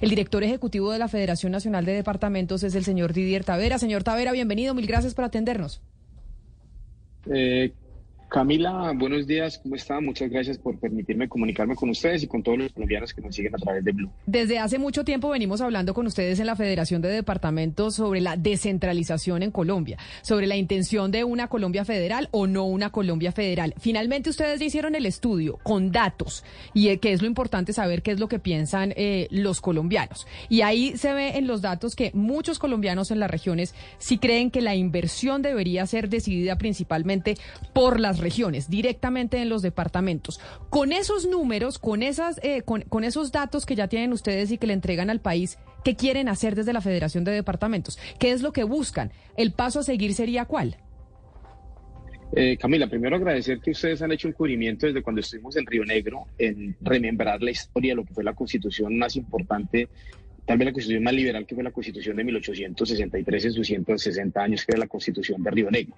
El director ejecutivo de la Federación Nacional de Departamentos es el señor Didier Tavera. Señor Tavera, bienvenido. Mil gracias por atendernos. Eh, Camila, buenos días, ¿cómo está? Muchas gracias por permitirme comunicarme con ustedes y con todos los colombianos que nos siguen a través de Blue. Desde hace mucho tiempo venimos hablando con ustedes en la Federación de Departamentos sobre la descentralización en Colombia, sobre la intención de una Colombia federal o no una Colombia federal. Finalmente ustedes hicieron el estudio con datos y eh, que es lo importante saber qué es lo que piensan eh, los colombianos. Y ahí se ve en los datos que muchos colombianos en las regiones sí creen que la inversión debería ser decidida principalmente por las regiones, directamente en los departamentos. Con esos números, con, esas, eh, con, esos datos que ya tienen ustedes y que le entregan al país, ¿qué quieren hacer desde la Federación de Departamentos? ¿Qué es lo que buscan? ¿El paso a seguir sería cuál? Eh, Camila, primero agradecer que ustedes han hecho un cubrimiento desde cuando estuvimos en Río Negro, en remembrar la historia de lo que fue la constitución más importante tal vez la constitución más liberal que fue la constitución de 1863 en sus 160 años, que era la constitución de Río Negro.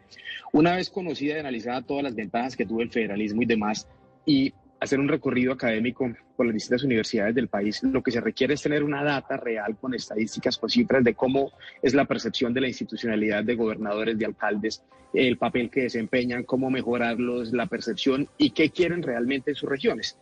Una vez conocida y analizada todas las ventajas que tuvo el federalismo y demás, y hacer un recorrido académico por las distintas universidades del país, lo que se requiere es tener una data real con estadísticas, con cifras de cómo es la percepción de la institucionalidad de gobernadores, de alcaldes, el papel que desempeñan, cómo mejorarlos, la percepción y qué quieren realmente en sus regiones.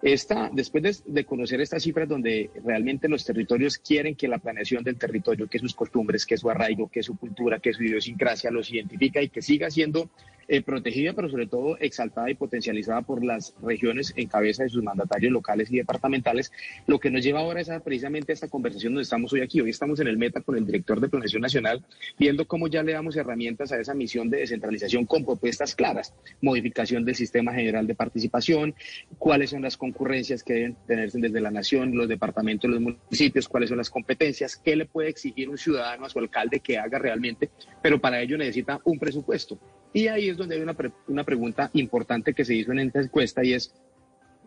Esta, después de, conocer estas cifras donde realmente los territorios quieren que la planeación del territorio, que sus costumbres, que su arraigo, que su cultura, que su idiosincrasia los identifica y que siga siendo eh, protegida, pero sobre todo exaltada y potencializada por las regiones en cabeza de sus mandatarios locales y departamentales, lo que nos lleva ahora es precisamente a esta conversación donde estamos hoy aquí. Hoy estamos en el Meta con el director de Planeación Nacional, viendo cómo ya le damos herramientas a esa misión de descentralización con propuestas claras, modificación del sistema general de participación, cuáles son las concurrencias que deben tenerse desde la nación, los departamentos, los municipios, cuáles son las competencias, qué le puede exigir un ciudadano a su alcalde que haga realmente, pero para ello necesita un presupuesto. Y ahí es donde hay una, una pregunta importante que se hizo en esta encuesta y es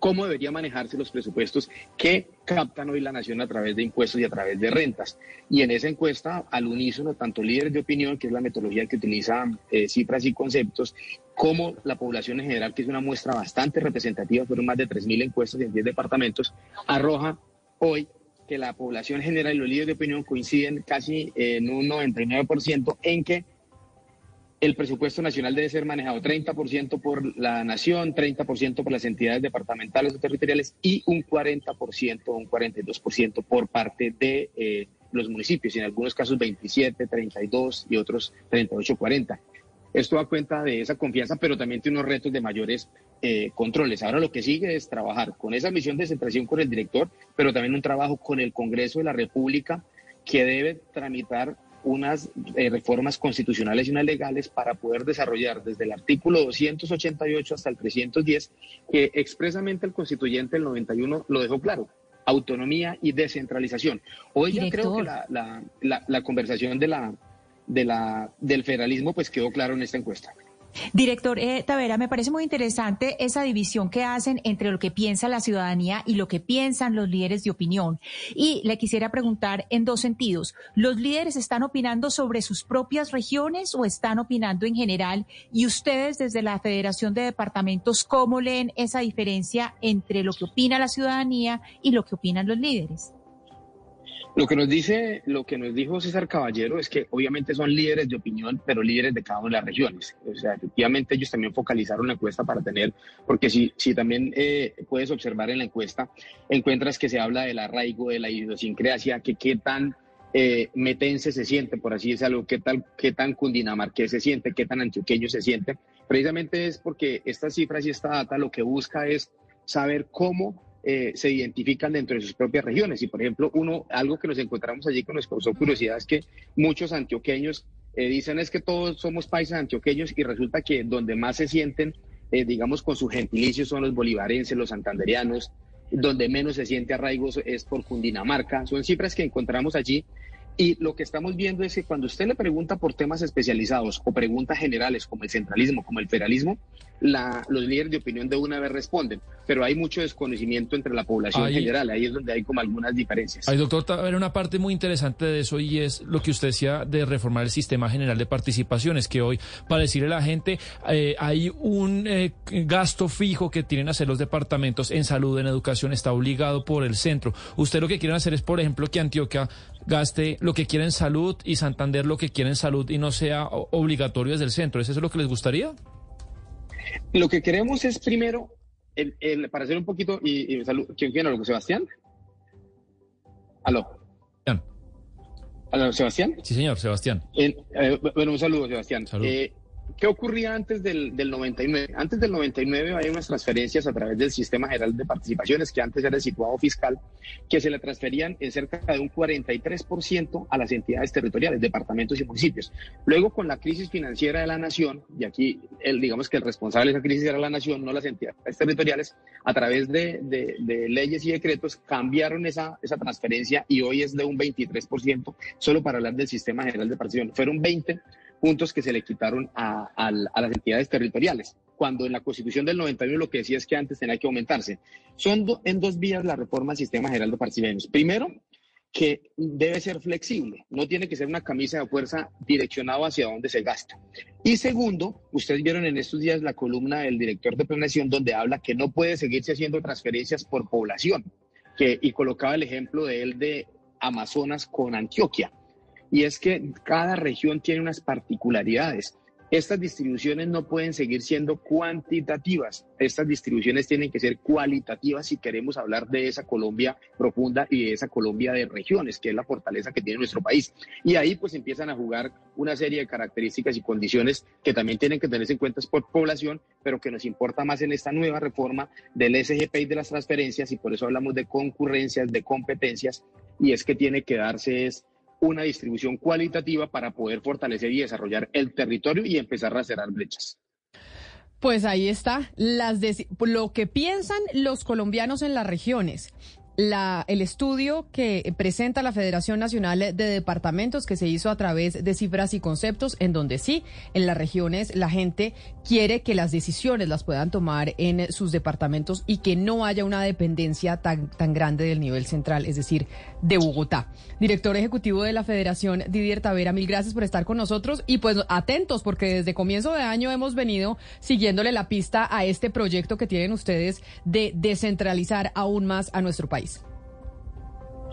cómo debería manejarse los presupuestos que captan hoy la nación a través de impuestos y a través de rentas. Y en esa encuesta, al unísono, tanto líderes de opinión, que es la metodología que utiliza eh, cifras y conceptos, como la población en general, que es una muestra bastante representativa, fueron más de 3.000 encuestas en 10 departamentos, arroja hoy que la población general y los líderes de opinión coinciden casi en un 99% en que el presupuesto nacional debe ser manejado 30% por la nación, 30% por las entidades departamentales o territoriales y un 40% o un 42% por parte de eh, los municipios, en algunos casos 27, 32 y otros 38, 40. Esto da cuenta de esa confianza, pero también tiene unos retos de mayores eh, controles. Ahora lo que sigue es trabajar con esa misión de centración con el director, pero también un trabajo con el Congreso de la República que debe tramitar unas eh, reformas constitucionales y unas legales para poder desarrollar desde el artículo 288 hasta el 310, que expresamente el constituyente del 91 lo dejó claro, autonomía y descentralización. Hoy ya creo que la, la, la, conversación de la, de la, del federalismo pues quedó claro en esta encuesta. Director eh, Tavera, me parece muy interesante esa división que hacen entre lo que piensa la ciudadanía y lo que piensan los líderes de opinión. Y le quisiera preguntar en dos sentidos. ¿Los líderes están opinando sobre sus propias regiones o están opinando en general? Y ustedes desde la Federación de Departamentos, ¿cómo leen esa diferencia entre lo que opina la ciudadanía y lo que opinan los líderes? Lo que nos dice, lo que nos dijo César Caballero es que obviamente son líderes de opinión, pero líderes de cada una de las regiones. O sea, efectivamente ellos también focalizaron la encuesta para tener, porque si, si también eh, puedes observar en la encuesta, encuentras que se habla del arraigo, de la idiosincrasia, que qué tan eh, metense se siente, por así decirlo, qué, tal, qué tan cundinamarqués se siente, qué tan antioqueño se siente. Precisamente es porque estas cifras y esta data lo que busca es saber cómo eh, se identifican dentro de sus propias regiones. Y por ejemplo, uno, algo que nos encontramos allí que nos causó curiosidad es que muchos antioqueños eh, dicen es que todos somos paisas antioqueños y resulta que donde más se sienten, eh, digamos, con su gentilicio son los bolivarenses, los santanderianos, donde menos se siente arraigo es por Cundinamarca. Son cifras que encontramos allí Y lo que estamos viendo es que cuando usted le pregunta por temas especializados o preguntas generales como el centralismo, como el federalismo, la, los líderes de opinión de una vez responden, pero hay mucho desconocimiento entre la población en general, ahí es donde hay como algunas diferencias. Hay, doctor, ver una parte muy interesante de eso y es lo que usted decía de reformar el sistema general de participaciones, que hoy, para decirle a la gente, eh, hay un eh, gasto fijo que tienen hacer los departamentos en salud, en educación, está obligado por el centro. Usted lo que quieren hacer es, por ejemplo, que Antioquia gaste lo que quiere en salud y Santander lo que quiere en salud y no sea obligatorio desde el centro. ¿Es eso lo que les gustaría? Lo que queremos es primero, el, para hacer un poquito, y, salud, ¿quién quiere algo? ¿Sebastián? ¿Aló? ¿Aló, Sebastián? Sí, señor, Sebastián. Eh, bueno, un saludo, Sebastián. Salud. Eh, ¿Qué ocurría antes del, del, 99? Antes del 99 hay unas transferencias a través del Sistema General de Participaciones, que antes era el situado fiscal, que se le transferían en cerca de un 43% a las entidades territoriales, departamentos y municipios. Luego, con la crisis financiera de la nación, y aquí digamos que el responsable de esa crisis era la nación, no las entidades territoriales, a través de, leyes y decretos cambiaron esa, esa transferencia y hoy es de un 23%, solo para hablar del Sistema General de Participación. Fueron 20 puntos que se le quitaron a, las entidades territoriales, cuando en la Constitución del 91 lo que decía es que antes tenía que aumentarse. Son en dos vías la reforma del Sistema General de Participaciones. Primero, que debe ser flexible, no tiene que ser una camisa de fuerza direccionada hacia dónde se gasta. Y segundo, ustedes vieron en estos días la columna del director de planeación donde habla que no puede seguirse haciendo transferencias por población, que, y colocaba el ejemplo de él de Amazonas con Antioquia y es que cada región tiene unas particularidades. Estas distribuciones no pueden seguir siendo cuantitativas, estas distribuciones tienen que ser cualitativas si queremos hablar de esa Colombia profunda y de esa Colombia de regiones, que es la fortaleza que tiene nuestro país. Y ahí pues empiezan a jugar una serie de características y condiciones que también tienen que tenerse en cuenta por población, pero que nos importa más en esta nueva reforma del SGP y de las transferencias, y por eso hablamos de concurrencias, de competencias, y es que tiene que darse una distribución cualitativa para poder fortalecer y desarrollar el territorio y empezar a cerrar brechas. Pues ahí está, lo que piensan los colombianos en las regiones la, el estudio que presenta la Federación Nacional de Departamentos que se hizo a través de cifras y conceptos, en donde sí, en las regiones la gente quiere que las decisiones las puedan tomar en sus departamentos y que no haya una dependencia tan, tan grande del nivel central, es decir, de Bogotá. Director Ejecutivo de la Federación, Didier Tavera, mil gracias por estar con nosotros y pues atentos porque desde comienzo de año hemos venido siguiéndole la pista a este proyecto que tienen ustedes de descentralizar aún más a nuestro país.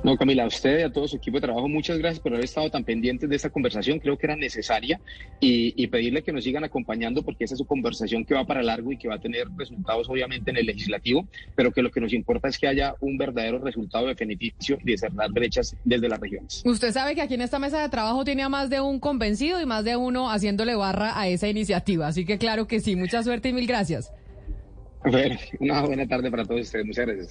No, Camila, a usted y a todo su equipo de trabajo, muchas gracias por haber estado tan pendientes de esta conversación. Creo que era necesaria y, pedirle que nos sigan acompañando porque esa es su conversación que va para largo y que va a tener resultados obviamente en el legislativo, pero que lo que nos importa es que haya un verdadero resultado de beneficio y de cerrar brechas desde las regiones. Usted sabe que aquí en esta mesa de trabajo tiene a más de un convencido y más de uno haciéndole barra a esa iniciativa. Así que claro que sí, mucha suerte y mil gracias. A ver, una buena tarde para todos ustedes. Muchas gracias.